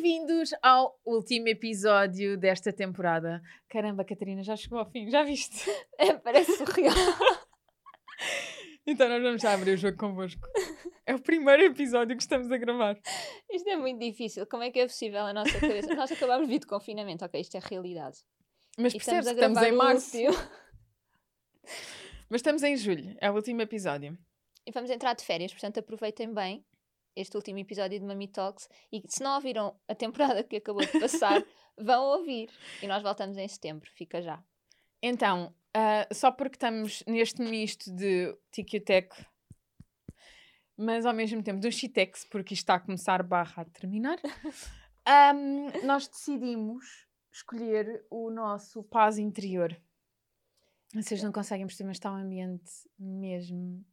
Bem-vindos ao último episódio desta temporada. Caramba, Catarina, já chegou ao fim, já viste? É, parece surreal. então nós vamos já abrir o jogo convosco. É o primeiro episódio que estamos a gravar. Isto é muito difícil. Como é que é possível a nossa cabeça? Nós acabámos de vir de confinamento, ok, isto é realidade. Mas percebes que estamos em março. Mas estamos em julho, é o último episódio. E vamos entrar de férias, portanto aproveitem bem este último episódio de Mami Talks e se não ouviram a temporada que acabou de passar, vão ouvir. E nós voltamos em setembro, fica já. Então, uh, só porque estamos neste misto de TQTech, mas ao mesmo tempo do Shitex, porque isto está a começar barra a terminar, um, nós decidimos escolher o nosso paz interior. Vocês não conseguem perceber, mas está um ambiente mesmo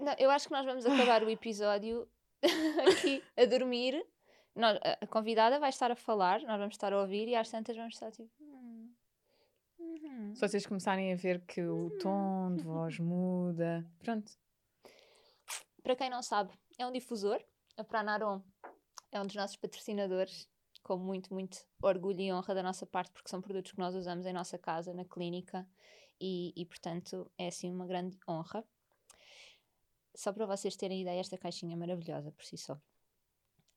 não, eu acho que nós vamos acabar o episódio aqui a dormir. Nós, a, convidada vai estar a falar, nós vamos estar a ouvir e às tantas vamos estar tipo. Hum, hum. Se vocês começarem a ver que o tom de voz muda. Pronto. Para quem não sabe, é um difusor. A Pranarom é um dos nossos patrocinadores, com muito, muito orgulho e honra da nossa parte, porque são produtos que nós usamos em nossa casa, na clínica, e, e portanto é assim uma grande honra. Só para vocês terem ideia, esta caixinha é maravilhosa por si só.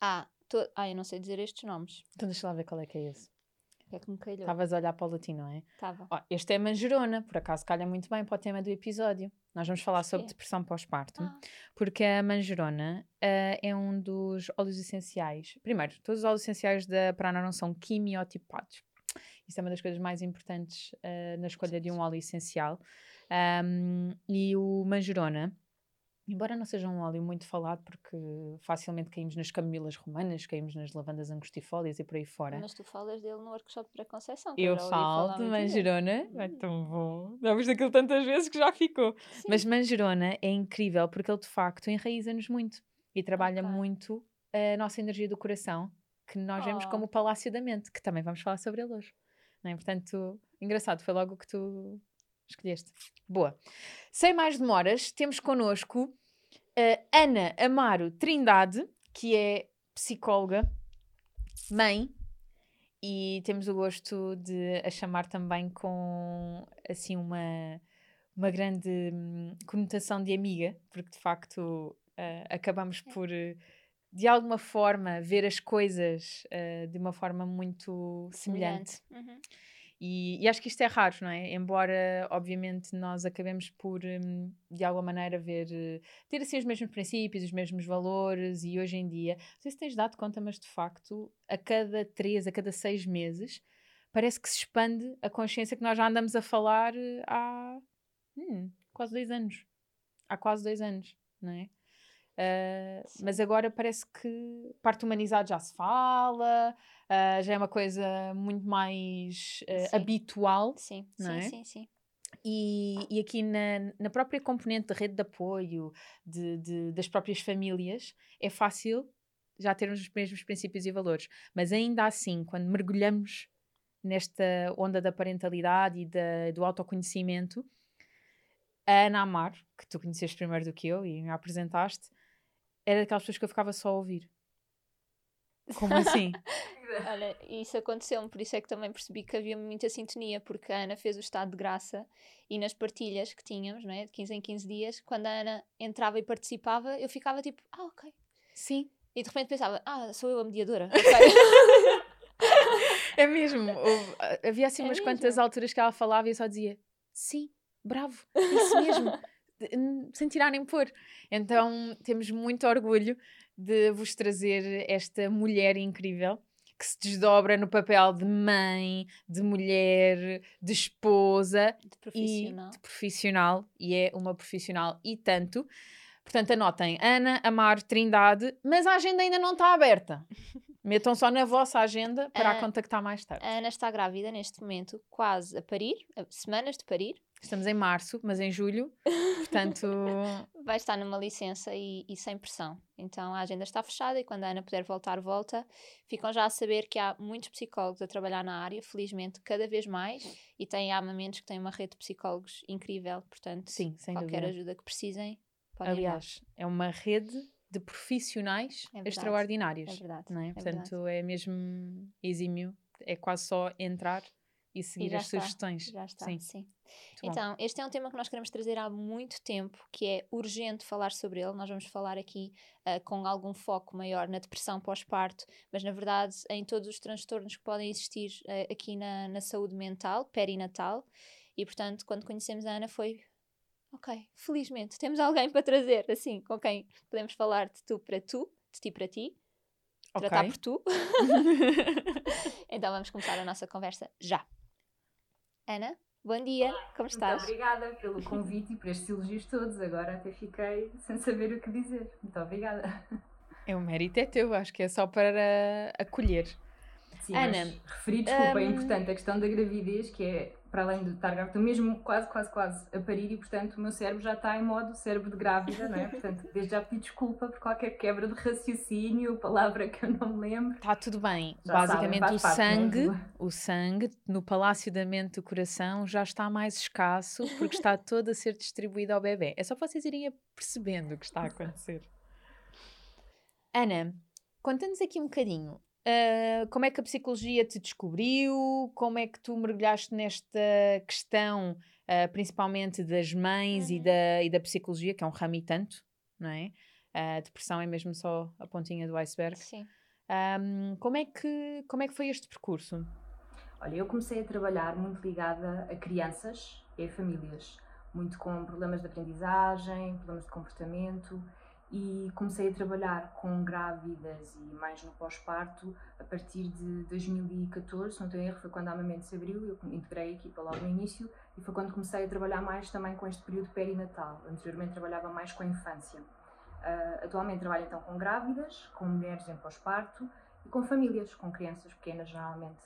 Ah, to... ah, eu não sei dizer estes nomes. Então deixa lá ver qual é que é esse. É que me calhou. Estavas a olhar para o latim, não é? Estava. Oh, este é manjerona, por acaso calha muito bem para o tema do episódio. Nós vamos falar sobre depressão pós-parto, ah. porque a manjerona uh, é um dos óleos essenciais. Primeiro, todos os óleos essenciais da Prana não são quimiotipados. Isso é uma das coisas mais importantes uh, na escolha de um óleo essencial. Um, e o manjerona Embora não seja um óleo muito falado, porque facilmente caímos nas camilas romanas, caímos nas lavandas angustifólias e por aí fora. Mas tu falas dele no workshop de preconceição. Eu, falo de manjerona, é tão bom. Já viste aquilo tantas vezes que já ficou. Sim. Mas manjerona é incrível porque ele de facto enraiza-nos muito e trabalha okay. muito a nossa energia do coração, que nós oh. vemos como o palácio da mente, que também vamos falar sobre ele hoje. Não é? Portanto, engraçado, foi logo que tu Escolheste. Boa. Sem mais demoras, temos connosco a Ana Amaro Trindade, que é psicóloga, mãe, e temos o gosto de a chamar também com assim uma, uma grande hum, conotação de amiga, porque de facto uh, acabamos por de alguma forma ver as coisas uh, de uma forma muito semelhante. semelhante. Uhum. E, e, acho que isto é raro, não é? Embora, obviamente, nós acabemos por, um, de alguma maneira, ver, uh, ter assim os mesmos princípios, os mesmos valores, e hoje em dia, não sei se tens dado conta, mas de facto, a cada três, a cada seis meses, parece que se expande a consciência que nós já andamos a falar uh, há hum, quase dois anos. Há quase dois anos, não é? Uh, mas agora parece que parte humanizado já se fala, uh, já é uma coisa muito mais uh, habitual. Sim, sim, é? sim, sim. E, e aqui na, na própria componente da rede de apoio de, de, das próprias famílias é fácil já termos os mesmos princípios e valores, mas ainda assim, quando mergulhamos nesta onda da parentalidade e da, do autoconhecimento, a Ana Amar, que tu conheceste primeiro do que eu e me apresentaste, era daquelas pessoas que eu ficava só a ouvir. Como assim? Olha, isso aconteceu-me, por isso é que também percebi que havia muita sintonia, porque a Ana fez o estado de graça e nas partilhas que tínhamos, não é? de 15 em 15 dias, quando a Ana entrava e participava, eu ficava tipo, ah, ok. Sim. E de repente pensava, ah, sou eu a mediadora. é mesmo. havia assim é umas mesmo. quantas alturas que ela falava e eu só dizia, sim, bravo, isso mesmo. sem tirarem por. Então temos muito orgulho de vos trazer esta mulher incrível que se desdobra no papel de mãe, de mulher, de esposa de profissional. e de profissional, e é uma profissional e tanto. Portanto, anotem Ana, Amar, Trindade, mas a agenda ainda não está aberta. Metam só na vossa agenda para a Ah, contactar mais tarde. A Ana está grávida neste momento, quase a parir, semanas de parir. Estamos em março, mas em julho, portanto, Vai estar numa licença e, e sem pressão. Então a agenda está fechada e quando a Ana puder voltar, volta. Ficam já a saber que há muitos psicólogos a trabalhar na área, felizmente, cada vez mais. E têm armamentos que têm uma rede de psicólogos incrível. Portanto, sim, sem qualquer dúvida. ajuda que precisem. Aliás, é uma rede de profissionais É extraordinários. É verdade. não é? é Portanto, verdade. é mesmo exímio. É quase só entrar e seguir já as está, sugestões. Já está, Sim, sim. muito bom. Então, este é um tema que nós queremos trazer há muito tempo, que é urgente falar sobre ele. Nós vamos falar aqui ah, com algum foco maior na depressão pós-parto, mas na verdade em todos os transtornos que podem existir ah, aqui na, na saúde mental, perinatal. E portanto, quando conhecemos a Ana, foi ok, felizmente temos alguém para trazer, assim, com quem podemos falar de tu para tu, de ti para ti, Ok. tratar por tu. então vamos começar a nossa conversa já. Ana, bom dia, como estás? Muito obrigada pelo convite e por estes elogios todos. Agora até fiquei sem saber o que dizer. Muito obrigada. É, o mérito é teu, acho que é só para acolher. Sim, Ana, mas referir, desculpa, é hum, importante a questão da gravidez, que é, para além de estar grávida, estou mesmo quase, quase, quase a parir e, portanto, o meu cérebro já está em modo cérebro de grávida, não é? Portanto, desde já pedi desculpa por qualquer quebra de raciocínio, palavra que eu não me lembro. Está tudo bem. Já Basicamente, sabem, o parte, sangue, né? o sangue no palácio da mente do coração já está mais escasso porque está todo a ser distribuído ao bebê. É só vocês irem percebendo o que está a acontecer. Ana, conta-nos aqui um bocadinho. Ah, como é que a psicologia te descobriu? Como é que tu mergulhaste nesta questão, ah, principalmente das mães e, Uhum. da, e da psicologia, que é um ramo e tanto, não é? A depressão é mesmo só a pontinha do iceberg. Sim. Ahm, como, é que, como é que foi este percurso? Olha, eu comecei a trabalhar muito ligada a crianças e a famílias, muito com problemas de aprendizagem, problemas de comportamento e comecei a trabalhar com grávidas e mais no pós-parto a partir de 2014, se não tenho erro, foi quando a Amamento se abriu, eu integrei a equipa logo no início e foi quando comecei a trabalhar mais também com este período perinatal. Anteriormente trabalhava mais com a infância. Ah, atualmente trabalho então com grávidas, com mulheres em pós-parto e com famílias, com crianças pequenas geralmente.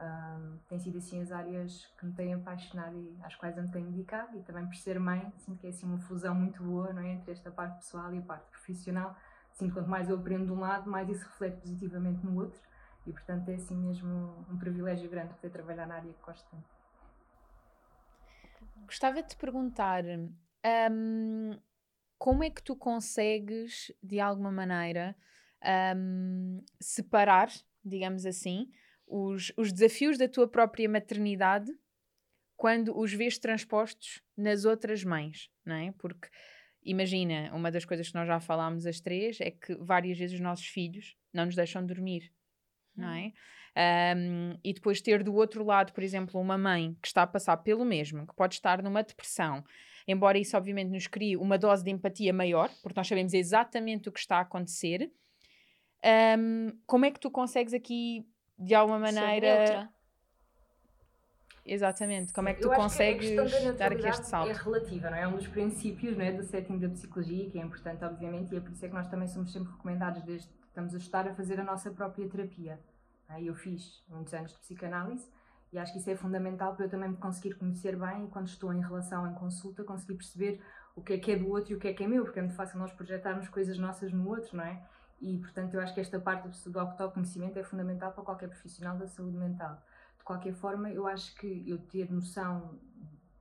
Um, tem sido assim as áreas que me têm apaixonado e às quais eu me tenho dedicado e também por ser mãe, sinto que é assim uma fusão muito boa não é? entre esta parte pessoal e a parte profissional. Sinto que quanto mais eu aprendo de um lado, mais isso reflete positivamente no outro e portanto é assim mesmo um privilégio grande poder trabalhar na área que gosto tanto. Gostava de te perguntar ahm, como é que tu consegues, de alguma maneira, ahm, separar, digamos assim, os, os desafios da tua própria maternidade quando os vês transpostos nas outras mães, não é? Porque imagina, uma das coisas que nós já falámos as três é que várias vezes os nossos filhos não nos deixam dormir, não é? Um, e depois ter do outro lado, por exemplo, uma mãe que está a passar pelo mesmo, que pode estar numa depressão, embora isso obviamente nos crie uma dose de empatia maior, porque nós sabemos exatamente o que está a acontecer. Um, como é que tu consegues aqui, de alguma maneira. Exatamente, como é que tu que consegues questão da dar aqui este neutralidade salto? É relativa, não é? É um dos princípios não é, do setting da psicologia, que é importante, obviamente, e é por isso é que nós também somos sempre recomendados, desde que estamos a estudar, a fazer a nossa própria terapia. é? Eu fiz muitos anos de psicanálise e acho que isso é fundamental para eu também me conseguir conhecer bem e quando estou em relação, em consulta, conseguir perceber o que é que é do outro e o que é que é meu, porque é muito fácil nós projetarmos coisas nossas no outro, não é? E, portanto, eu acho que esta parte do autoconhecimento é fundamental para qualquer profissional da saúde mental. De qualquer forma, eu acho que eu ter noção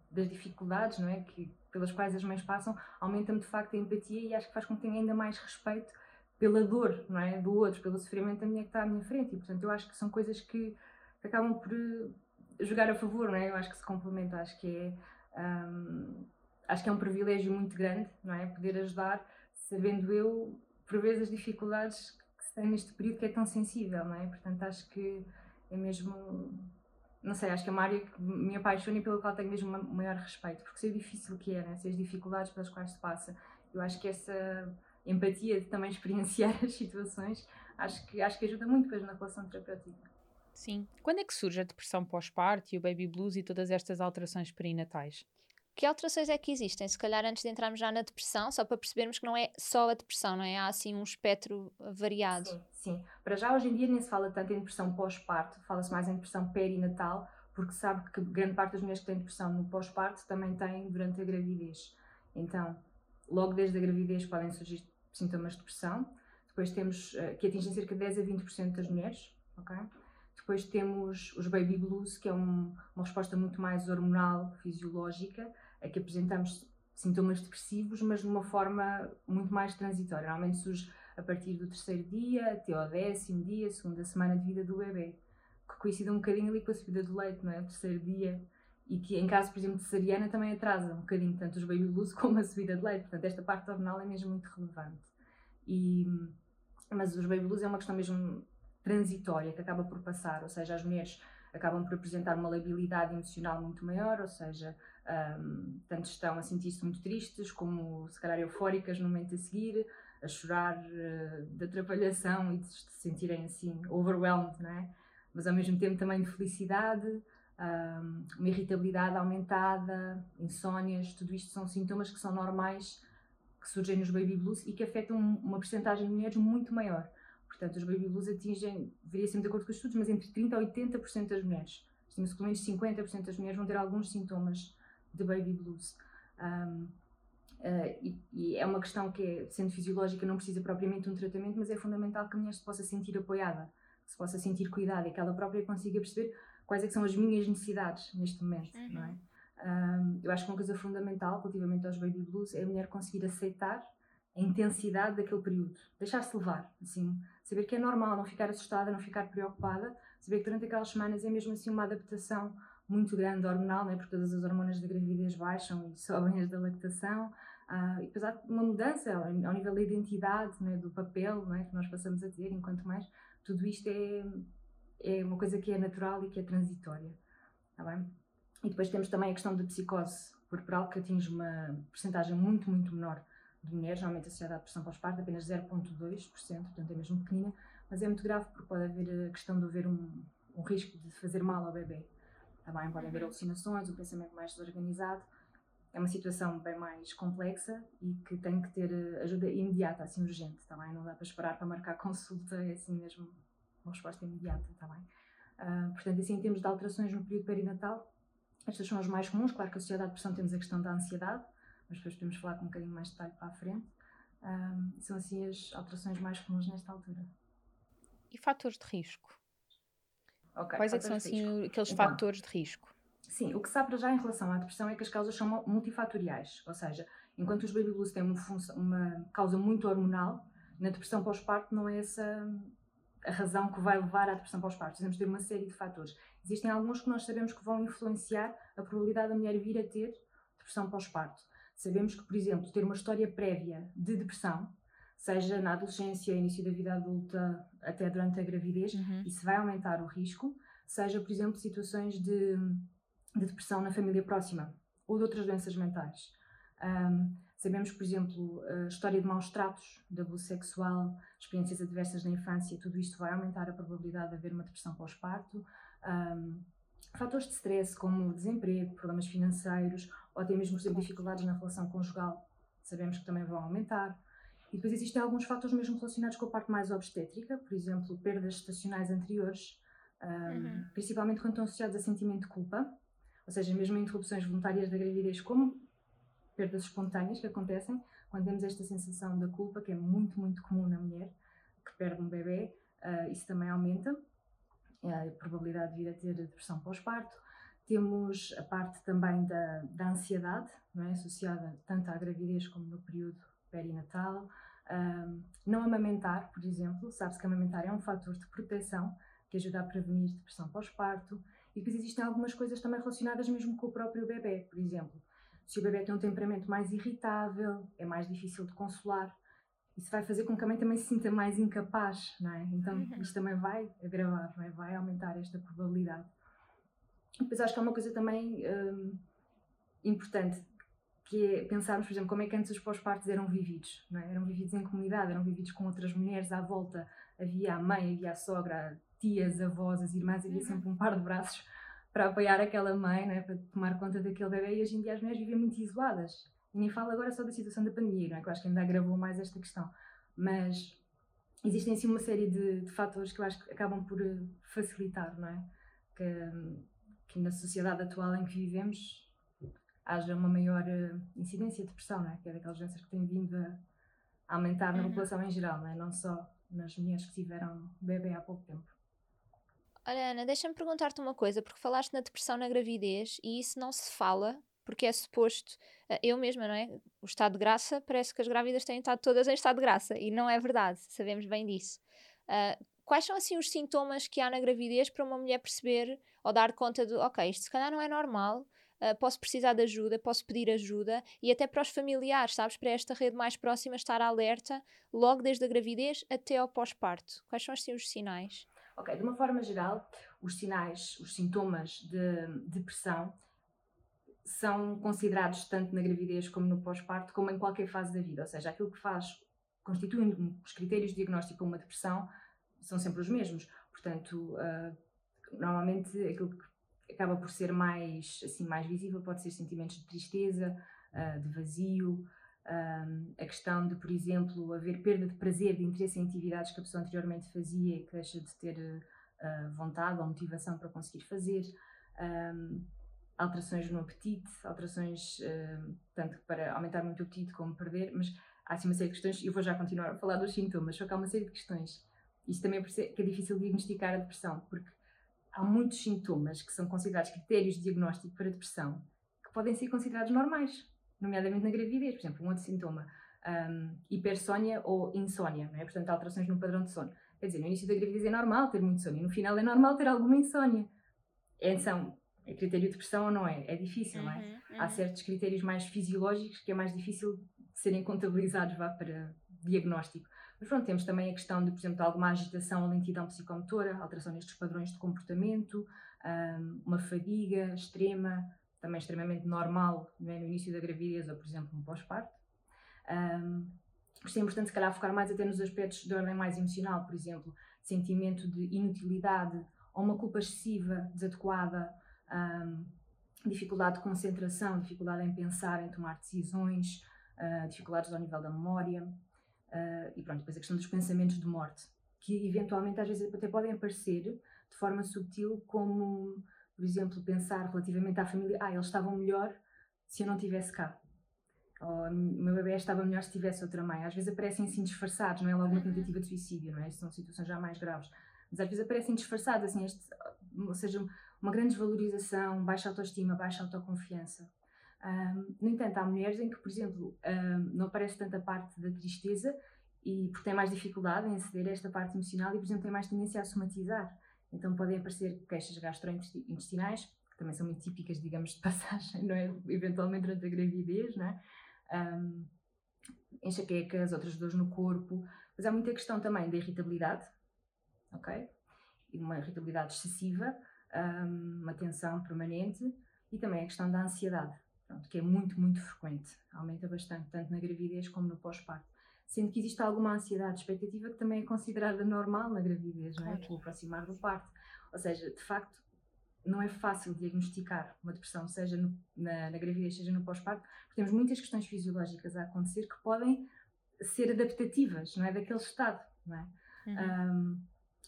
das dificuldades, não é? Que, pelas quais as mães passam, aumenta-me de facto a empatia e acho que faz com que tenha ainda mais respeito pela dor, não é? Do outro, pelo sofrimento da mulher que está à minha frente. E, portanto, eu acho que são coisas que acabam por eh, jogar a favor, não é? Eu acho que se complementa, acho que é. hum, acho que é um privilégio muito grande, não é? Poder ajudar, sabendo eu, por vezes, as dificuldades que se tem neste período que é tão sensível, não é? Portanto, acho que é mesmo. Não sei, acho que é uma área que me apaixona e pela qual tenho mesmo o maior respeito, porque sei o difícil que é, né? sei as dificuldades pelas quais se passa. Eu acho que essa empatia de também experienciar as situações, acho que, acho que ajuda muito depois na relação terapêutica. Sim. Quando é que surge a depressão pós-parto e o baby blues e todas estas alterações perinatais? Que alterações é que existem? Se calhar antes de entrarmos já na depressão, só para percebermos que não é só a depressão, não é? Há assim um espectro variado. Sim, sim. Para já hoje em dia nem se fala tanto em depressão pós-parto, fala-se mais em depressão perinatal, porque sabe que grande parte das mulheres que têm depressão no pós-parto também têm durante a gravidez. Então, logo desde a gravidez podem surgir sintomas de depressão. Depois temos, eh, que atingem cerca de 10 a 20% das mulheres, ok? Depois temos os baby blues, que é um, uma resposta muito mais hormonal, fisiológica, a que apresentamos sintomas depressivos, mas de uma forma muito mais transitória. Normalmente surge a partir do terceiro dia até ao décimo dia, segunda semana de vida do bebê, que coincide um bocadinho ali com a subida do leite, não é? O terceiro dia, e que em caso, por exemplo, de cesariana também atrasa um bocadinho tanto os baby como a subida de leite. Portanto, esta parte hormonal é mesmo muito relevante. E, mas os baby blues é uma questão mesmo transitória que acaba por passar, ou seja, as mulheres acabam por apresentar uma labilidade emocional muito maior, ou seja, um, tanto estão a sentir-se muito tristes, como se calhar eufóricas no momento a seguir, a chorar uh, de atrapalhação e de se sentirem assim overwhelmed, não é? Mas ao mesmo tempo também de felicidade, um, uma irritabilidade aumentada, insónias, tudo isto são sintomas que são normais que surgem nos baby blues e que afetam uma porcentagem de mulheres muito maior. Portanto, os baby blues atingem, deveria ser de acordo com os estudos, mas entre 30% a 80% das mulheres. Estima-se que pelo menos 50% das mulheres vão ter alguns sintomas de baby blues. Um, uh, e, e, é uma questão que, é, sendo fisiológica, não precisa propriamente de um tratamento, mas é fundamental que a mulher se possa sentir apoiada, que se possa sentir cuidada e que ela própria consiga perceber quais é são as minhas necessidades neste momento, uhum. não é? Um, eu acho que uma coisa fundamental relativamente aos baby blues é a mulher conseguir aceitar a intensidade daquele período, deixar-se levar, assim, saber que é normal, não ficar assustada, não ficar preocupada, saber que durante aquelas semanas é mesmo assim uma adaptação muito grande hormonal, né, porque todas as hormonas da gravidez baixam e sobem as da lactação, uh, e depois há uma mudança ao, nível da identidade, né, do papel né, que nós passamos a ter, enquanto mais, tudo isto é, é uma coisa que é natural e que é transitória, tá bem? E depois temos também a questão da psicose corporal, que atinge uma porcentagem muito, muito menor de mulheres, normalmente associada à depressão pós-parto, apenas 0,2%, portanto é mesmo pequenina, mas é muito grave porque pode haver a questão de haver um, um risco de fazer mal ao bebê. Também pode haver uhum. alucinações, um pensamento mais desorganizado. É uma situação bem mais complexa e que tem que ter eh, ajuda imediata, assim urgente, também não dá para esperar para marcar consulta, é assim mesmo uma resposta imediata, também. Uh, portanto, assim, em termos de alterações no período perinatal, estas são as mais comuns. Claro que associada à depressão temos a questão da ansiedade, mas depois podemos falar com um bocadinho mais de detalhe para a frente. Um, são assim as alterações mais comuns nesta altura. E fatores de risco? Okay, Quais é são assim aqueles então, fatores de risco? Sim, o que se sabe para já em relação à depressão é que as causas são multifatoriais, ou seja, enquanto os baby blues têm uma, função, uma causa muito hormonal, na depressão pós-parto não é essa a razão que vai levar à depressão pós-parto. Temos de ter uma série de fatores. Existem alguns que nós sabemos que vão influenciar a probabilidade da mulher vir a ter depressão pós-parto. Sabemos que, por exemplo, ter uma história prévia de depressão, seja na adolescência, início da vida adulta, até durante a gravidez, uhum. isso vai aumentar o risco, seja, por exemplo, situações de, de depressão na família próxima ou de outras doenças mentais. Um, sabemos, por exemplo, a história de maus tratos, de abuso sexual, experiências adversas na infância, tudo isto vai aumentar a probabilidade de haver uma depressão pós-parto. Um, fatores de stress como desemprego, problemas financeiros ou até mesmo, dificuldades na relação conjugal, sabemos que também vão aumentar. E depois existem alguns fatores mesmo relacionados com a parte mais obstétrica, por exemplo, perdas estacionais anteriores, um, uhum. principalmente quando estão associados a sentimento de culpa, ou seja, mesmo interrupções voluntárias da gravidez, como perdas espontâneas que acontecem quando temos esta sensação da culpa, que é muito, muito comum na mulher que perde um bebê, uh, isso também aumenta a probabilidade de vir a ter depressão pós-parto. Temos a parte também da, da ansiedade, não é? associada tanto à gravidez como no período perinatal. Um, não amamentar, por exemplo, sabe-se que amamentar é um fator de proteção que ajuda a prevenir depressão pós-parto. E depois existem algumas coisas também relacionadas mesmo com o próprio bebê, por exemplo. Se o bebê tem um temperamento mais irritável, é mais difícil de consolar, isso vai fazer com que a mãe também se sinta mais incapaz, não é? Então uhum. isto também vai agravar, não é? vai aumentar esta probabilidade. Depois acho que há uma coisa também hum, importante, que é pensarmos, por exemplo, como é que antes os pós-partos eram vividos, é? Eram vividos em comunidade, eram vividos com outras mulheres à volta, havia a mãe, havia a sogra, tias, avós, as irmãs, havia uhum. sempre um par de braços para apoiar aquela mãe, é? para tomar conta daquele bebê, e hoje em dia as mulheres vivem muito isoladas. E nem falo agora só da situação da pandemia, é? que eu acho que ainda agravou mais esta questão, mas existem assim uma série de, de fatores que eu acho que acabam por eh, facilitar, não é? Que, que na sociedade atual em que vivemos haja uma maior uh, incidência de depressão, não é? que é daquelas doenças que têm vindo a aumentar na uhum. população em geral, não, é? não só nas mulheres que tiveram bebê há pouco tempo. Olha, Ana, deixa-me perguntar-te uma coisa, porque falaste na depressão na gravidez e isso não se fala, porque é suposto, eh, eu mesma, não é? O estado de graça, parece que as grávidas têm estado todas em estado de graça e não é verdade, sabemos bem disso. Uh, quais são assim os sintomas que há na gravidez para uma mulher perceber ou dar conta de, ok, isto se calhar não é normal, uh, posso precisar de ajuda, posso pedir ajuda e até para os familiares, sabes? Para esta rede mais próxima estar alerta logo desde a gravidez até ao pós-parto. Quais são assim os sinais? Ok, de uma forma geral, os sinais, os sintomas de depressão são considerados tanto na gravidez como no pós-parto, como em qualquer fase da vida. Ou seja, aquilo que faz, constitui os critérios de diagnóstico uma depressão são sempre os mesmos. Portanto, uh, normalmente aquilo que acaba por ser mais, assim, mais visível pode ser sentimentos de tristeza, uh, de vazio, a questão de, por exemplo, haver perda de prazer, de interesse em atividades que a pessoa anteriormente fazia e que deixa de ter uh, vontade ou motivação para conseguir fazer, alterações no apetite, alterações uh, tanto para aumentar muito o apetite como perder, mas há assim uma série de questões, e eu vou já continuar a falar dos sintomas, só que há uma série de questões. Isto também é que é difícil diagnosticar a depressão, porque há muitos sintomas que são considerados critérios de diagnóstico para depressão que podem ser considerados normais, nomeadamente na gravidez. Por exemplo, um outro sintoma, um, hipersónia ou insónia, é? portanto, alterações no padrão de sono. Quer dizer, no início da gravidez é normal ter muito sono e no final é normal ter alguma insónia. É, são, é critério de depressão ou não é? É difícil, uhum, não é? Uhum. Há certos critérios mais fisiológicos que é mais difícil de serem contabilizados vá, para diagnóstico. Mas pronto, temos também a questão de, por exemplo, de alguma agitação ou lentidão psicomotora, alteração nestes padrões de comportamento, uma fadiga extrema, também extremamente normal é? no início da gravidez ou, por exemplo, no pós-parto. Um, é importante, se calhar, focar mais até nos aspectos de ordem mais emocional, por exemplo, sentimento de inutilidade ou uma culpa excessiva, desadequada, um, dificuldade de concentração, dificuldade em pensar, em tomar decisões, uh, dificuldades ao nível da memória. Uh, e pronto, depois a questão dos pensamentos de morte, que eventualmente às vezes até podem aparecer de forma sutil, como, por exemplo, pensar relativamente à família: ah, eles estavam melhor se eu não estivesse cá. Ou o meu bebê estava melhor se tivesse outra mãe. Às vezes aparecem assim disfarçados, não é logo uma tentativa de suicídio, não é? São situações já mais graves. Mas às vezes aparecem disfarçados, assim, este, ou seja, uma grande desvalorização, baixa autoestima, baixa autoconfiança. Um, no entanto, há mulheres em que, por exemplo, um, não aparece tanta parte da tristeza e porque têm mais dificuldade em aceder a esta parte emocional e, por exemplo, têm mais tendência a somatizar. Então podem aparecer queixas gastrointestinais, que também são muito típicas, digamos, de passagem, não é? Eventualmente durante a gravidez, não é? Um, enxaquecas, outras dores no corpo, mas há muita questão também da irritabilidade, ok? E uma irritabilidade excessiva, um, uma tensão permanente e também a questão da ansiedade pronto, que é muito, muito frequente, aumenta bastante, tanto na gravidez como no pós-parto. Sendo que existe alguma ansiedade expectativa que também é considerada normal na gravidez, não é? Com o aproximar do parto. Ou seja, de facto, não é fácil diagnosticar uma depressão, seja no, na, na, gravidez, seja no pós-parto, porque temos muitas questões fisiológicas a acontecer que podem ser adaptativas, não é? Daquele estado, não é? Uhum. Um,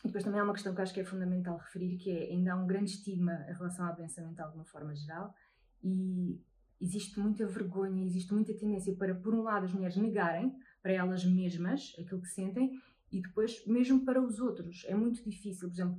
e depois também há uma questão que acho que é fundamental referir, que é ainda há um grande estigma em relação à doença mental de uma forma geral e existe muita vergonha, existe muita tendência para, por um lado, as mulheres negarem para elas mesmas aquilo que sentem e depois, mesmo para os outros, é muito difícil. Por exemplo,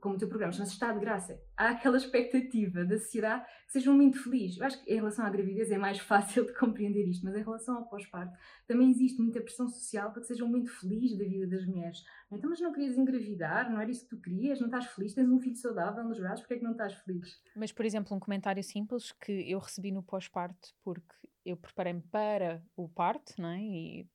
como o teu programa chama-se Estado de Graça, há aquela expectativa da sociedade que seja um momento feliz. Eu acho que em relação à gravidez é mais fácil de compreender isto, mas em relação ao pós-parto também existe muita pressão social para que seja um momento feliz da vida das mulheres. Então, mas não querias engravidar? Não era isso que tu querias? Não estás feliz? Tens um filho saudável nos braços? Porquê é que não estás feliz? Mas, por exemplo, um comentário simples que eu recebi no pós-parto porque eu preparei-me para o parto, não é? E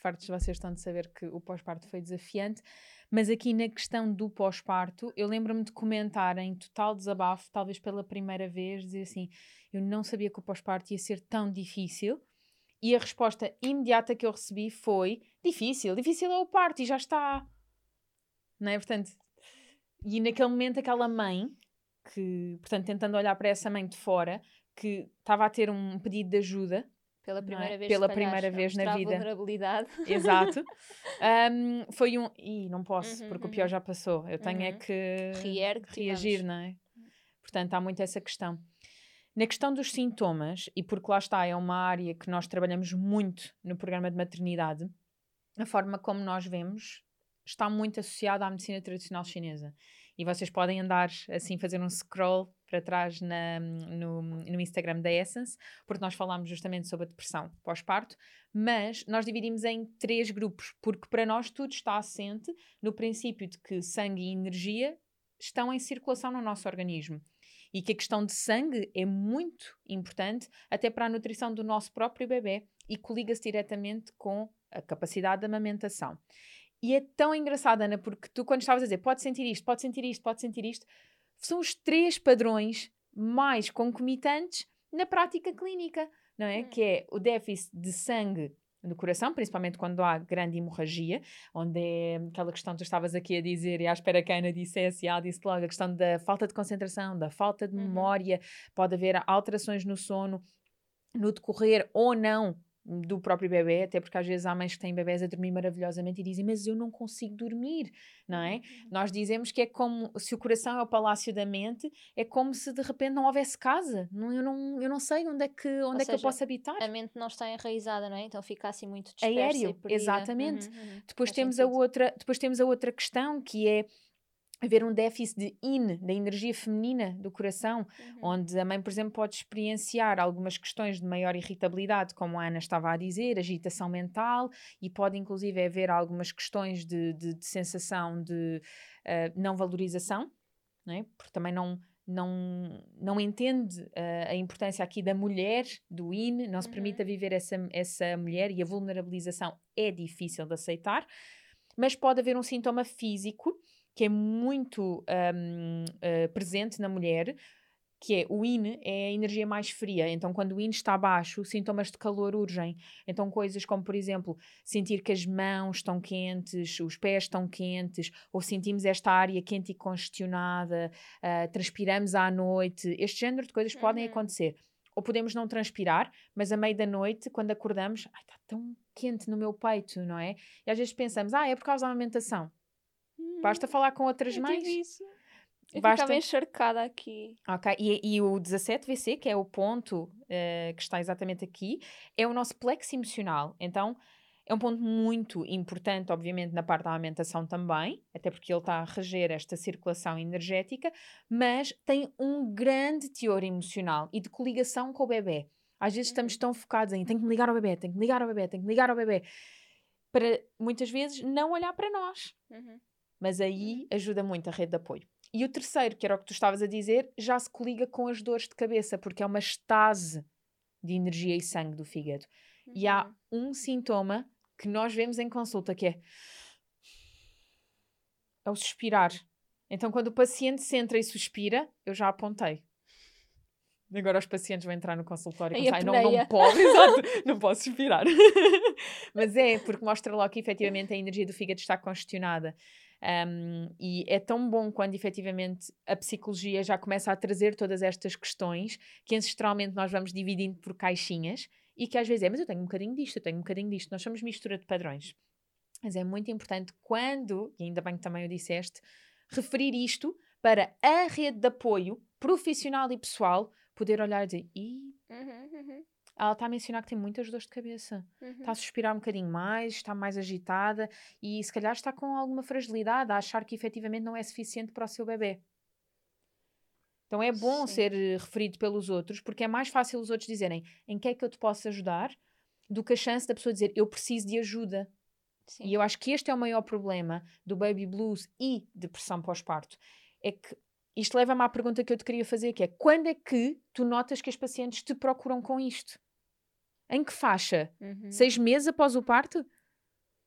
fartos de vocês estão de saber que o pós-parto foi desafiante, mas aqui na questão do pós-parto, eu lembro-me de comentar em total desabafo, talvez pela primeira vez, dizer assim: eu não sabia que o pós-parto ia ser tão difícil. E a resposta imediata que eu recebi foi: difícil, difícil é o parto e já está. Não é? Portanto, e naquele momento, aquela mãe, que, portanto, tentando olhar para essa mãe de fora, que estava a ter um pedido de ajuda pela primeira é? vez, Pela primeira vez na vida. vulnerabilidade. Exato. Um, foi um. Ih, não posso, Uhum, porque uhum. o pior já passou. Eu tenho é Uhum. que Reergue-te e reagir, vamos. não é? Portanto, há muito essa questão. Na questão dos sintomas, e porque lá está, é uma área que nós trabalhamos muito no programa de maternidade, a forma como nós vemos está muito associada à medicina tradicional chinesa. E vocês podem andar assim, fazer um scroll para trás na- no, no Instagram da Essence, porque nós falámos justamente sobre a depressão pós-parto, mas nós dividimos em três grupos, porque para nós tudo está assente no princípio de que sangue e energia estão em circulação no nosso organismo. E que a questão de sangue é muito importante até para a nutrição do nosso próprio bebê e coliga-se diretamente com a capacidade de amamentação. E é tão engraçado, Ana, porque tu, quando estavas a dizer pode sentir isto, pode sentir isto, pode sentir isto, são os três padrões mais concomitantes na prática clínica, não é? Hum. Que é o déficit de sangue no coração, principalmente quando há grande hemorragia, onde é aquela questão que tu estavas aqui a dizer, e à espera que a Ana dissesse, e ela disse logo, a questão da falta de concentração, da falta de Uhum. memória, pode haver alterações no sono, no decorrer ou não do próprio bebê, até porque às vezes há mães que têm bebés a dormir maravilhosamente e dizem, mas eu não consigo dormir, não é? Nós dizemos que é como se o coração é o palácio da mente, é como se de repente não houvesse casa. Não, eu, não, eu não sei onde é que, onde é que eu seja, posso habitar. A mente não está enraizada, não é? Então fica assim muito dispersa Aéreo, exatamente. Uhum, uhum. Depois Faz temos, a outra, depois temos a outra questão que é haver um déficit de yin, da energia feminina do coração, Uhum. onde a mãe, por exemplo, pode experienciar algumas questões de maior irritabilidade, como a Ana estava a dizer, agitação mental, e pode inclusive haver algumas questões de, de- de sensação de ah, não valorização, não é? porque também não. Não, não entende ah, a importância aqui da mulher, do yin, não se Uhum. permite a viver essa, essa mulher e a vulnerabilização é difícil de aceitar, mas pode haver um sintoma físico que é muito hum, eh, presente na mulher, que é o yin é a energia mais fria. Então, quando o yin está baixo, sintomas de calor urgem. Então, coisas como, por exemplo, sentir que as mãos estão quentes, os pés estão quentes, ou sentimos esta área quente e congestionada, ah, transpiramos à noite. Este género de coisas podem Uhum. acontecer. Ou podemos não transpirar, mas a meio da noite, quando acordamos, está tão quente no meu peito, não é? E às vezes pensamos, ah, é por causa da amamentação. Basta falar com outras Eu mães. tive isso. Eu Basta- ficava encharcada aqui. Ok, e, e o 17VC, que é o ponto eh, que está exatamente aqui, é o nosso plexo emocional. Então, é um ponto muito importante, obviamente, na parte da alimentação também, até porque ele está a reger esta circulação energética, mas tem um grande teor emocional e de coligação com o bebê. Às vezes estamos Uhum. tão focados em tenho que me ligar ao bebê, tenho que ligar ao bebê, tenho que ligar ao bebê, para muitas vezes não olhar para nós. Uhum. Mas aí ajuda muito a rede de apoio. E o terceiro, que era o que tu estavas a dizer, já se coliga com as dores de cabeça, porque é uma estase de energia e sangue do fígado. E há Uhum. um sintoma que nós vemos em consulta, que é, é o suspirar. Então, quando o paciente se entra e suspira, eu já apontei. Agora os pacientes vão entrar no consultório e pensar, não, não pode, exato, não posso suspirar. Mas é, porque mostra logo que efetivamente a energia do fígado está congestionada. Um, e é tão bom quando efetivamente a psicologia já começa a trazer todas estas questões que ancestralmente nós vamos dividindo por caixinhas e que às vezes é, mas eu tenho um bocadinho disto, eu tenho um bocadinho disto. Nós somos mistura de padrões. Mas é muito importante quando, e ainda bem que também o disseste, referir isto para a rede de apoio profissional e pessoal poder olhar e dizer, Ih, Uhum, uhum, ela está a mencionar que tem muitas dores de cabeça uhum. está a suspirar um bocadinho mais, está mais agitada e se calhar está com alguma fragilidade, a achar que efetivamente não é suficiente para o seu bebê. Então é bom Sim. ser eh, referido pelos outros, porque é mais fácil os outros dizerem em que é que eu te posso ajudar, do que a chance da pessoa dizer eu preciso de ajuda. Sim. E eu acho que este é o maior problema do baby blues e depressão pós-parto. É que isto leva-me à pergunta que eu te queria fazer, que é quando é que tu notas que as pacientes te procuram com isto? Em que faixa? Uhum. Seis meses após o parto?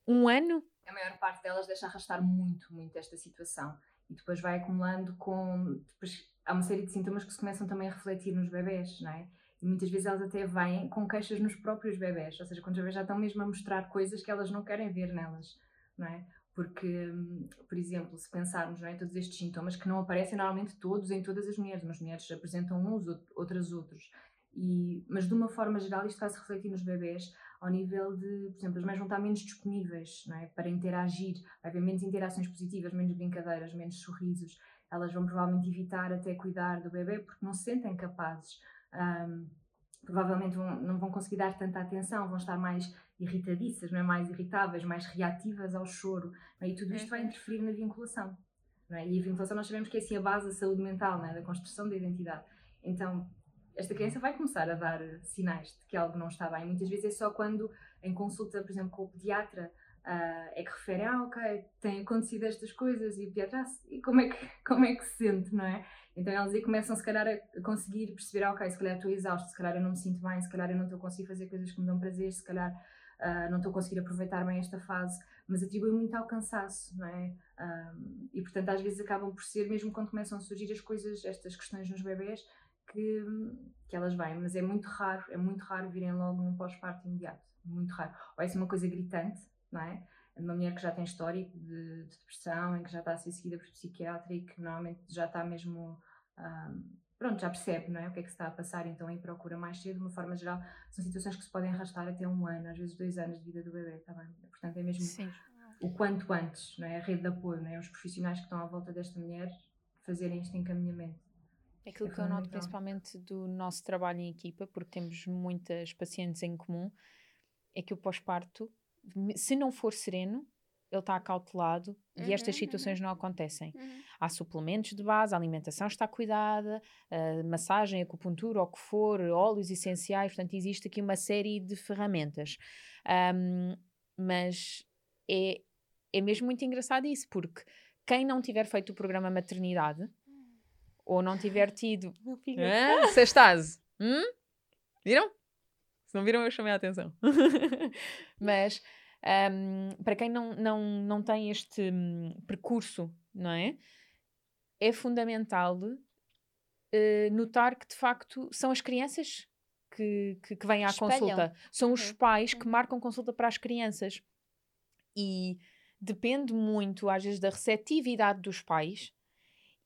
Um ano? A maior parte delas deixa arrastar muito, muito esta situação. E depois vai acumulando com. Depois há uma série de sintomas que se começam também a refletir nos bebés, não é? E muitas vezes elas até vêm com queixas nos próprios bebés, ou seja, quando os bebés já estão mesmo a mostrar coisas que elas não querem ver nelas, não é? Porque, por exemplo, se pensarmos não é, todos estes sintomas que não aparecem normalmente todos em todas as mulheres, umas mulheres apresentam uns, outras outros, e, mas de uma forma geral isto vai se refletir nos bebés ao nível de, por exemplo, as mães vão estar menos disponíveis é? para interagir, vai haver menos interações positivas, menos brincadeiras, menos sorrisos, elas vão provavelmente evitar até cuidar do bebê porque não se sentem capazes. Um, provavelmente vão, não vão conseguir dar tanta atenção, vão estar mais irritadiças, não é? mais irritáveis, mais reativas ao choro. É? E tudo isto vai uhum. interferir na vinculação. É? E a vinculação nós sabemos que é assim a base da saúde mental, é? da construção da identidade. Então, esta criança vai começar a dar sinais de que algo não está bem. Muitas vezes é só quando, em consulta, por exemplo, com o pediatra, uh, é que refere, ah, ok, tem acontecido estas coisas, e o pediatra, ah, e como é, que, como é que se sente, não é? Então eles aí começam, se calhar, a conseguir perceber, ah, ok, se calhar estou exausto, se calhar eu não me sinto bem, se calhar eu não estou a conseguir fazer coisas que me dão prazer, se calhar uh, não estou a conseguir aproveitar bem esta fase, mas atribui muito ao cansaço, não é? Um, e portanto, às vezes acabam por ser, mesmo quando começam a surgir as coisas, estas questões nos bebés, que, que elas vêm, mas é muito raro, é muito raro virem logo num pós-parto imediato, muito raro. Ou é uma coisa gritante, não é? Uma mulher que já tem histórico de, de depressão, em que já está a ser seguida por psiquiatra e que normalmente já está mesmo. Um, pronto, já percebe não é? o que é que se está a passar, então aí procura mais cedo. De uma forma geral, são situações que se podem arrastar até um ano, às vezes dois anos de vida do bebê, está bem? Portanto, é mesmo Sim. o quanto antes, não é? a rede de apoio, não é? os profissionais que estão à volta desta mulher fazerem este encaminhamento. Aquilo é que eu noto principalmente do nosso trabalho em equipa, porque temos muitas pacientes em comum, é que o pós-parto, se não for sereno, ele está acautelado uhum, e estas uhum, situações uhum. não acontecem. Uhum. Há suplementos de base, a alimentação está cuidada, a massagem, acupuntura, o que for, óleos essenciais, portanto, existe aqui uma série de ferramentas. Um, mas é, é mesmo muito engraçado isso, porque quem não tiver feito o programa maternidade ou não tiver tido. Meu filho. Ah, sextase. Hum? Viram? Se não viram, eu chamei a atenção. Mas um, para quem não, não, não tem este um, percurso, não é? É fundamental uh, notar que de facto são as crianças que, que, que vêm à Espelham. consulta. São os pais que marcam consulta para as crianças. E depende muito, às vezes, da receptividade dos pais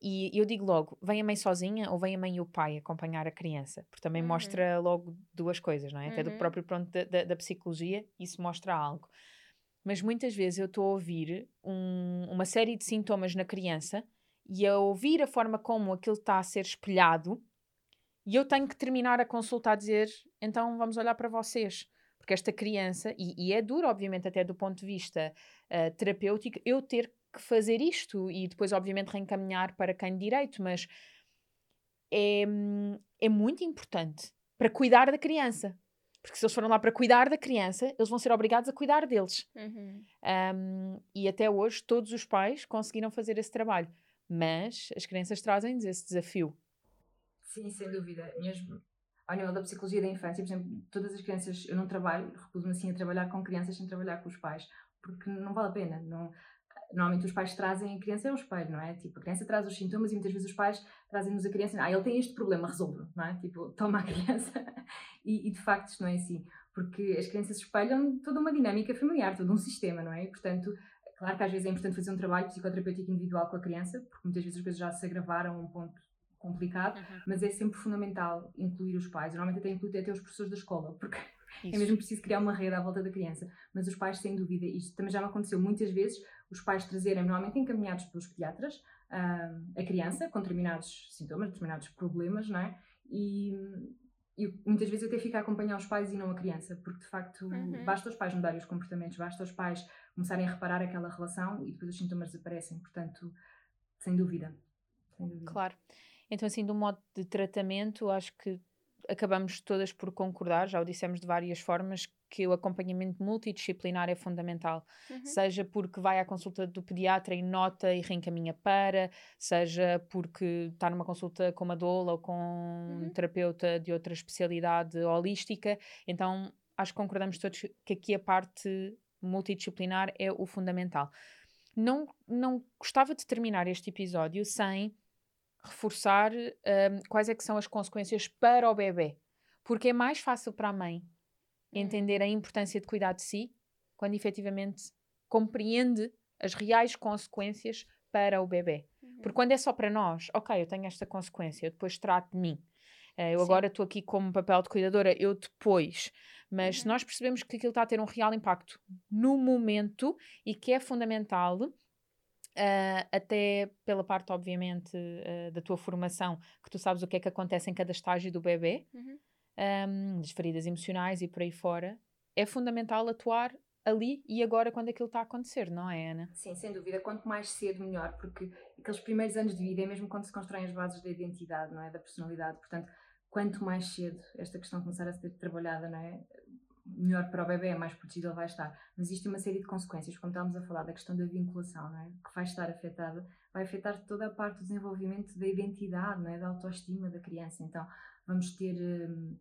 e eu digo logo, vem a mãe sozinha ou vem a mãe e o pai acompanhar a criança? Porque também uhum. mostra logo duas coisas, não é? Até do uhum. próprio ponto da, da, da, psicologia, isso mostra algo. Mas muitas vezes eu estou a ouvir um, uma série de sintomas na criança e a ouvir a forma como aquilo está a ser espelhado e eu tenho que terminar a consulta a dizer, então vamos olhar para vocês. Porque esta criança, e, e é duro, obviamente, até do ponto de vista uh, terapêutico, eu ter que fazer isto e depois, obviamente, reencaminhar para quem de direito, mas é, é muito importante para cuidar da criança. Porque se eles foram lá para cuidar da criança, eles vão ser obrigados a cuidar deles. Uhum. Um, e até hoje, todos os pais conseguiram fazer esse trabalho. Mas as crianças trazem-nos esse desafio. Sim, sem dúvida. Mesmo ao nível da psicologia da infância, por exemplo, todas as crianças, eu não trabalho, recuso-me assim a trabalhar com crianças sem trabalhar com os pais, porque não vale a pena. Não, normalmente os pais trazem a criança é o espelho, não é? Tipo, a criança traz os sintomas e muitas vezes os pais trazem-nos a criança, ah, ele tem este problema, resolve, não é? Tipo, toma a criança. e, e, de facto isto não é assim, porque as crianças espelham toda uma dinâmica familiar, todo um sistema, não é? E, portanto, claro que às vezes é importante fazer um trabalho psicoterapêutico individual com a criança, porque muitas vezes as coisas já se agravaram a um ponto complicado, uhum. mas é sempre fundamental incluir os pais. Normalmente até incluir até os professores da escola, porque Isso. é mesmo preciso criar uma rede à volta da criança. Mas os pais, sem dúvida, isto também já me aconteceu muitas vezes, os pais trazerem, normalmente encaminhados pelos pediatras, uh, a criança com determinados sintomas, determinados problemas, não é? E, e muitas vezes até fica a acompanhar os pais e não a criança, porque de facto uhum. basta os pais mudarem os comportamentos, basta os pais começarem a reparar aquela relação e depois os sintomas desaparecem. Portanto, sem dúvida. Sem dúvida. Claro. Então, assim, do modo de tratamento, acho que acabamos todas por concordar, já o dissemos de várias formas, que o acompanhamento multidisciplinar é fundamental. Uhum. Seja porque vai à consulta do pediatra e nota e reencaminha para, seja porque está numa consulta com uma doula ou com uhum. um terapeuta de outra especialidade holística. Então, acho que concordamos todos que aqui a parte multidisciplinar é o fundamental. Não, não gostava de terminar este episódio sem reforçar um, quais é que são as consequências para o bebê. Porque é mais fácil para a mãe. Entender a importância de cuidar de si quando efetivamente compreende as reais consequências para o bebê. Uhum. Porque quando é só para nós, ok, eu tenho esta consequência, eu depois trato de mim. Uh, eu Sim. agora estou aqui como papel de cuidadora, eu depois. Mas uhum. nós percebemos que aquilo está a ter um real impacto no momento e que é fundamental, Uh, até pela parte, obviamente, uh, da tua formação, que tu sabes o que é que acontece em cada estágio do bebê, uhum. Um, das feridas emocionais e por aí fora, é fundamental atuar ali e agora quando aquilo está a acontecer, não é, Ana? Sim, sem dúvida. Quanto mais cedo, melhor, porque aqueles primeiros anos de vida é mesmo quando se constroem as bases da identidade, não é? Da personalidade. Portanto, quanto mais cedo esta questão começar a ser trabalhada, não é? melhor para o bebê, mais protegido ele vai estar. Mas existe uma série de consequências, como estávamos a falar da questão da vinculação, não é? que vai estar afetada, vai afetar toda a parte do desenvolvimento da identidade, não é? da autoestima da criança. Então, vamos ter um,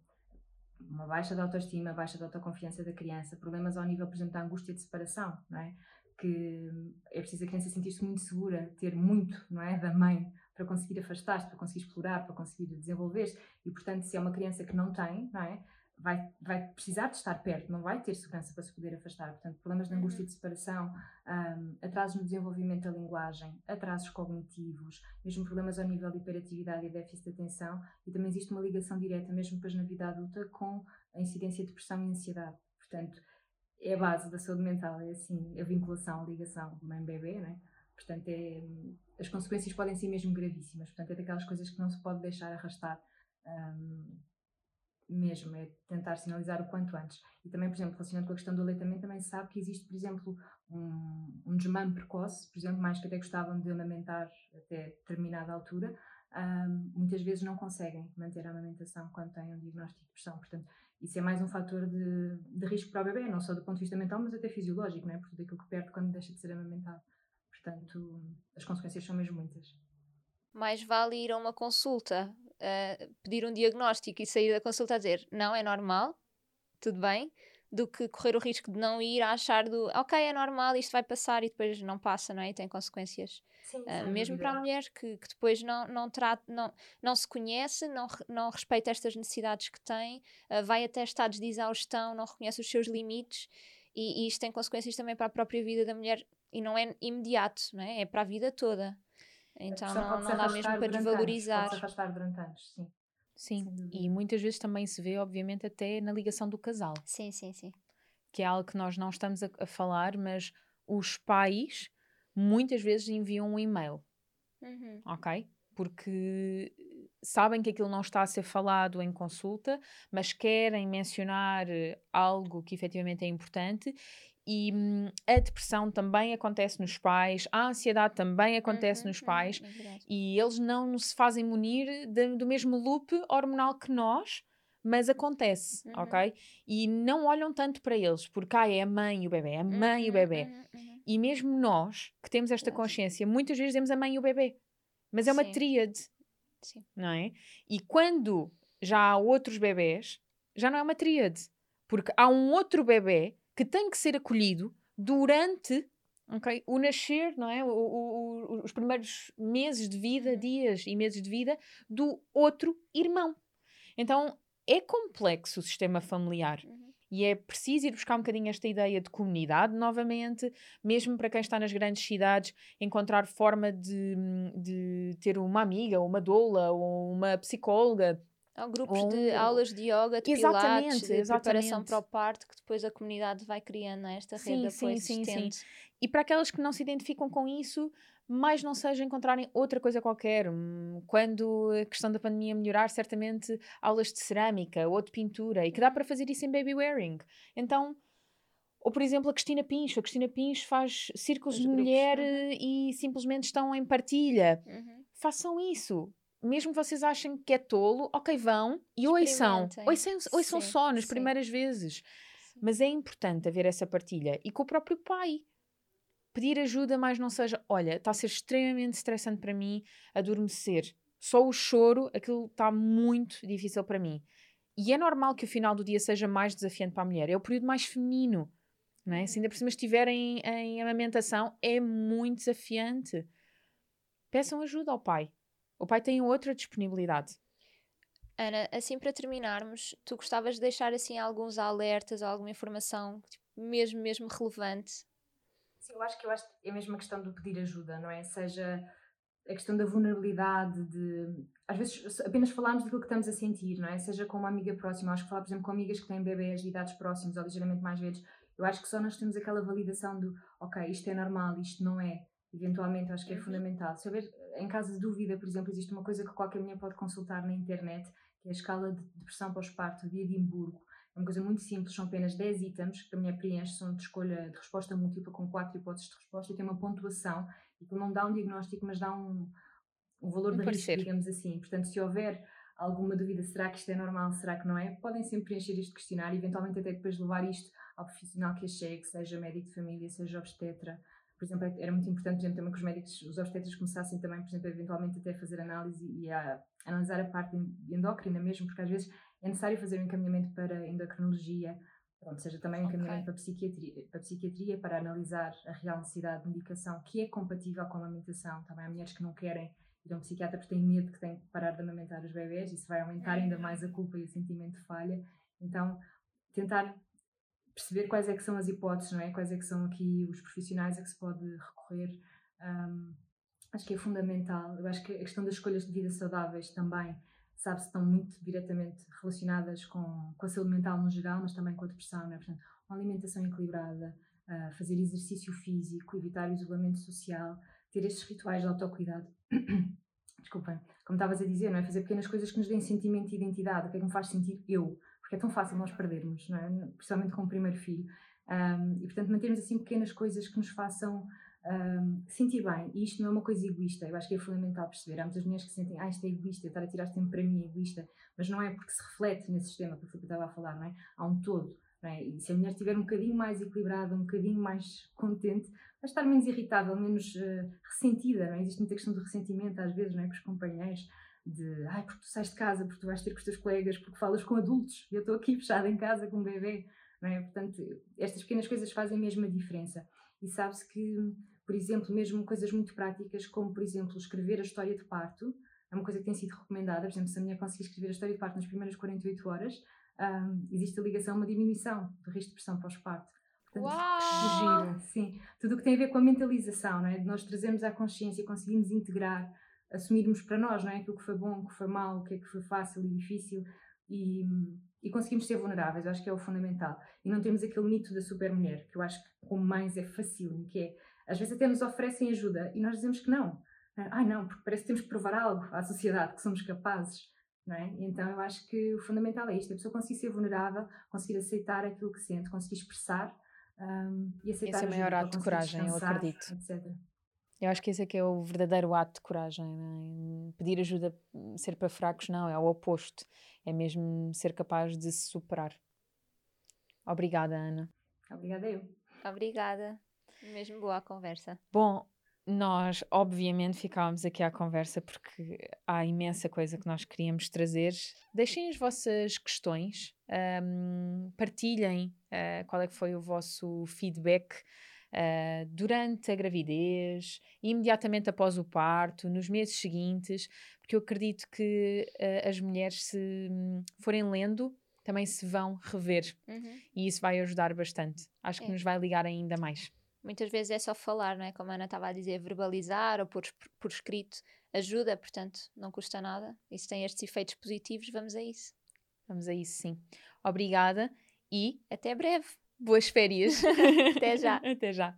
uma baixa da autoestima, baixa da autoconfiança da criança, problemas ao nível, por exemplo, da angústia de separação, não é? que hum, é preciso a criança sentir-se muito segura, ter muito não é? da mãe para conseguir afastar-se, para conseguir explorar, para conseguir desenvolver-se. E, portanto, se é uma criança que não tem, não é? Vai, vai precisar de estar perto, não vai ter segurança para se poder afastar. Portanto, problemas de angústia uhum. de separação, um, atrasos no desenvolvimento da linguagem, atrasos cognitivos, mesmo problemas ao nível de hiperatividade e déficit de atenção, e também existe uma ligação direta, mesmo depois na vida adulta, com a incidência de depressão e ansiedade. Portanto, é a base da saúde mental, é assim, a vinculação, a ligação mãe-bebê, né? Portanto, é, as consequências podem ser mesmo gravíssimas. Portanto, é daquelas coisas que não se pode deixar arrastar. Um, mesmo, é tentar sinalizar o quanto antes. E também, por exemplo, relacionado com a questão do aleitamento, também se sabe que existe, por exemplo, um, um desmame precoce, por exemplo, mais que até gostavam de amamentar até determinada altura, um, muitas vezes não conseguem manter a amamentação quando têm um diagnóstico de depressão. Portanto, isso é mais um fator de, de risco para o bebê, não só do ponto de vista mental, mas até fisiológico, não é? Por tudo aquilo que perde quando deixa de ser amamentado. Portanto, as consequências são mesmo muitas. Mais vale ir a uma consulta uh, pedir um diagnóstico e sair da consulta a dizer não é normal, tudo bem, do que correr o risco de não ir a achar do ok, é normal, isto vai passar e depois não passa, não é? E tem consequências. Sim, uh, mesmo para a mulher que, que depois não, não, trata, não, não se conhece, não, não respeita estas necessidades que tem, uh, vai até estados de exaustão, não reconhece os seus limites e, e, isto tem consequências também para a própria vida da mulher e não é imediato, não é? É para a vida toda. Então não, não dá mesmo para desvalorizar. Se afastar durante anos, sim. Sim, e muitas vezes também se vê, obviamente, até na ligação do casal. Sim, sim, sim. Que é algo que nós não estamos a, a falar, mas os pais muitas vezes enviam um e-mail. Uhum. Ok? Porque sabem que aquilo não está a ser falado em consulta, mas querem mencionar algo que efetivamente é importante e hum, a depressão também acontece nos pais, a ansiedade também acontece uhum, nos pais, uhum, é e eles não se fazem munir de, do mesmo loop hormonal que nós, mas acontece, uhum. ok? E não olham tanto para eles, porque ah, é a mãe e o bebê, é a mãe e o bebê. Uhum, uhum, e mesmo nós, que temos esta consciência, muitas vezes temos a mãe e o bebê, mas é uma Sim. tríade, Sim. não é? E quando já há outros bebés, já não é uma tríade, porque há um outro bebê que tem que ser acolhido durante okay, o nascer, não é? O, o, o, os primeiros meses de vida, uhum. dias e meses de vida do outro irmão. Então é complexo o sistema familiar. Uhum. E é preciso ir buscar um bocadinho esta ideia de comunidade novamente, mesmo para quem está nas grandes cidades, encontrar forma de, de ter uma amiga, ou uma doula, ou uma psicóloga Há grupos Ou... de aulas de yoga, de exatamente, pilates, de exatamente. preparação para o parto, que depois a comunidade vai criando é? esta rede sim, de sim, sim, sim. E para aquelas que não se identificam com isso, mais não seja encontrarem outra coisa qualquer. Hum, quando a questão da pandemia melhorar, certamente aulas de cerâmica ou de pintura, e que dá para fazer isso em baby wearing. Então, ou por exemplo a Cristina Pincho. A Cristina Pincho faz círculos Os de grupos, mulher uhum. e simplesmente estão em partilha. Uhum. Façam isso mesmo que vocês achem que é tolo, ok, vão e ouçam. Ouçam, ouçam sim, só nas sim. primeiras vezes. Sim. Mas é importante haver essa partilha. E com o próprio pai. Pedir ajuda, mas não seja, olha, está a ser extremamente estressante para mim adormecer. Só o choro, aquilo está muito difícil para mim. E é normal que o final do dia seja mais desafiante para a mulher. É o período mais feminino. Não é? Se ainda por cima estiverem em, em amamentação, é muito desafiante. Peçam ajuda ao pai. O pai tem outra disponibilidade. Ana, assim para terminarmos, tu gostavas de deixar assim alguns alertas, alguma informação tipo, mesmo, mesmo relevante? Sim, eu acho que eu acho que é mesmo a questão do pedir ajuda, não é? Seja a questão da vulnerabilidade, de às vezes apenas falarmos daquilo que estamos a sentir, não é? Seja com uma amiga próxima, acho que falar, por exemplo, com amigas que têm bebês de idades próximas ou ligeiramente mais velhos, eu acho que só nós temos aquela validação do ok, isto é normal, isto não é. Eventualmente, acho que é uhum. fundamental. Se houver, em caso de dúvida, por exemplo, existe uma coisa que qualquer mulher pode consultar na internet, que é a escala de depressão pós-parto de Edimburgo. É uma coisa muito simples, são apenas 10 itens que a mulher preenche, são de escolha de resposta múltipla, com 4 hipóteses de resposta, e tem uma pontuação, e que não dá um diagnóstico, mas dá um, um valor um de risco, digamos assim. Portanto, se houver alguma dúvida, será que isto é normal, será que não é? Podem sempre preencher este questionário, eventualmente até depois levar isto ao profissional que chegue, seja médico de família, seja obstetra. Por exemplo, era muito importante, por exemplo, também que os médicos, os obstetras começassem também, por exemplo, eventualmente até a fazer análise e a analisar a parte endócrina mesmo, porque às vezes é necessário fazer um encaminhamento para endocrinologia, pronto, seja também um okay. encaminhamento para psiquiatria, para psiquiatria, para analisar a real necessidade de medicação que é compatível com a amamentação. Também há mulheres que não querem ir a um psiquiatra porque têm medo que têm que parar de amamentar os bebés, isso vai aumentar ainda uhum. mais a culpa e o sentimento de falha. Então, tentar perceber quais é que são as hipóteses, não é? Quais é que são aqui os profissionais a que se pode recorrer. Um, acho que é fundamental. Eu acho que a questão das escolhas de vida saudáveis também, sabe-se, estão muito diretamente relacionadas com, com a saúde mental no geral, mas também com a depressão, não é? Portanto, uma alimentação equilibrada, uh, fazer exercício físico, evitar o isolamento social, ter estes rituais de autocuidado. Desculpem, como estavas a dizer, não é? Fazer pequenas coisas que nos deem sentimento de identidade, o que é que me faz sentir eu porque é tão fácil nós perdermos, não é? principalmente com o primeiro filho. Um, e portanto, mantermos assim pequenas coisas que nos façam um, sentir bem. E isto não é uma coisa egoísta, eu acho que é fundamental perceber. Há muitas mulheres que sentem, ah, isto é egoísta, estar a tirar tempo para mim é egoísta, mas não é porque se reflete nesse sistema que eu estava a falar, não é? Há um todo. É? E se a mulher estiver um bocadinho mais equilibrada, um bocadinho mais contente, vai estar menos irritável, menos uh, ressentida. Não é? Existe muita questão de ressentimento às vezes não é? com os companheiros de ai, porque tu sais de casa, porque tu vais ter com os teus colegas, porque falas com adultos e eu estou aqui fechada em casa com um bebê, não é? Portanto, estas pequenas coisas fazem mesmo a diferença. E sabe-se que, por exemplo, mesmo coisas muito práticas, como por exemplo escrever a história de parto, é uma coisa que tem sido recomendada. Por exemplo, se a mulher conseguir escrever a história de parto nas primeiras 48 horas, um, existe a ligação, uma diminuição do risco de depressão pós-parto. Uau! sim. Tudo o que tem a ver com a mentalização, não é? De nós trazemos à consciência, conseguimos integrar assumirmos para nós, não é? Aquilo que foi bom, o que foi mau, o que é que foi fácil e difícil e, e conseguimos ser vulneráveis, eu acho que é o fundamental. E não temos aquele mito da super mulher, que eu acho que como mães é fácil, que é, às vezes até nos oferecem ajuda e nós dizemos que não. Ai não, porque parece que temos que provar algo à sociedade, que somos capazes. Não é? Então eu acho que o fundamental é isto: a pessoa conseguir ser vulnerável, conseguir aceitar aquilo que sente, conseguir expressar um, e aceitar. Esse é o maior ato de coragem, eu acredito. Etc. Eu acho que esse é que é o verdadeiro ato de coragem. É? Pedir ajuda, ser para fracos, não, é o oposto. É mesmo ser capaz de se superar. Obrigada, Ana. Obrigada eu. Obrigada. Mesmo boa a conversa. Bom, nós obviamente ficávamos aqui à conversa porque há imensa coisa que nós queríamos trazer. Deixem as vossas questões, um, partilhem uh, qual é que foi o vosso feedback uh, durante a gravidez, imediatamente após o parto, nos meses seguintes, porque eu acredito que uh, as mulheres, se um, forem lendo, também se vão rever uhum. e isso vai ajudar bastante. Acho é. que nos vai ligar ainda mais. Muitas vezes é só falar, não é? Como a Ana estava a dizer, verbalizar ou por, por escrito ajuda, portanto, não custa nada. E se tem estes efeitos positivos, vamos a isso. Vamos a isso, sim. Obrigada e até breve. Boas férias. Até já. Até já.